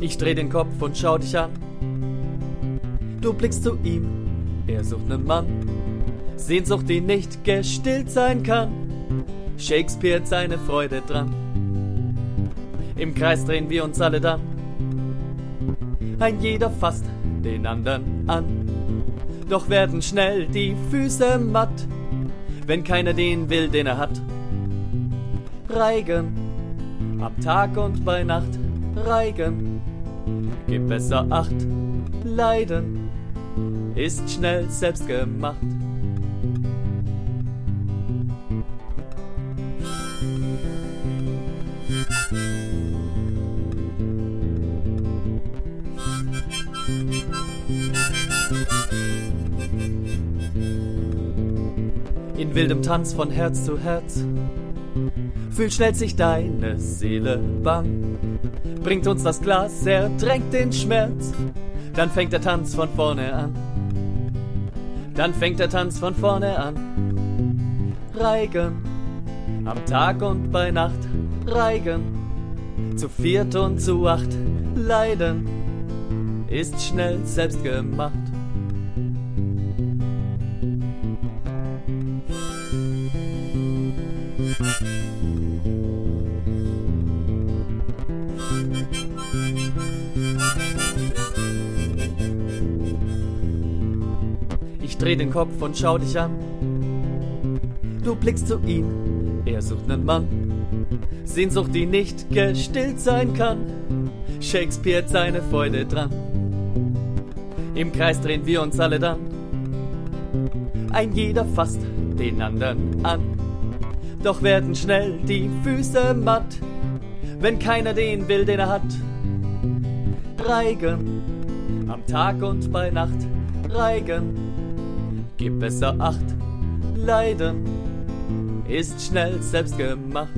Ich dreh den Kopf und schau dich an. Du blickst zu ihm, er sucht nen Mann. Sehnsucht, die nicht gestillt sein kann. Shakespeare hat seine Freude dran. Im Kreis drehen wir uns alle dann. Ein jeder fasst den anderen an. Doch werden schnell die Füße matt, wenn keiner den will, den er hat. Reigen, am Tag und bei Nacht, Reigen, gib besser Acht, Leiden ist schnell selbst gemacht. In wildem Tanz von Herz zu Herz fühlt schnell sich deine Seele bang. Bringt uns das Glas, ertränkt den Schmerz, dann fängt der Tanz von vorne an. Dann fängt der Tanz von vorne an. Reigen, am Tag und bei Nacht, Reigen, zu viert und zu acht, Leiden ist schnell selbst gemacht. Ich dreh den Kopf und schau dich an. Du blickst zu ihm, er sucht nen Mann. Sehnsucht, die nicht gestillt sein kann. Shakespeare hat seine Freude dran. Im Kreis drehen wir uns alle dann. Ein jeder fasst den anderen an. Doch werden schnell die Füße matt, wenn keiner den will, den er hat. Reigen, am Tag und bei Nacht, Reigen, gib besser Acht, Leiden ist schnell selbst gemacht.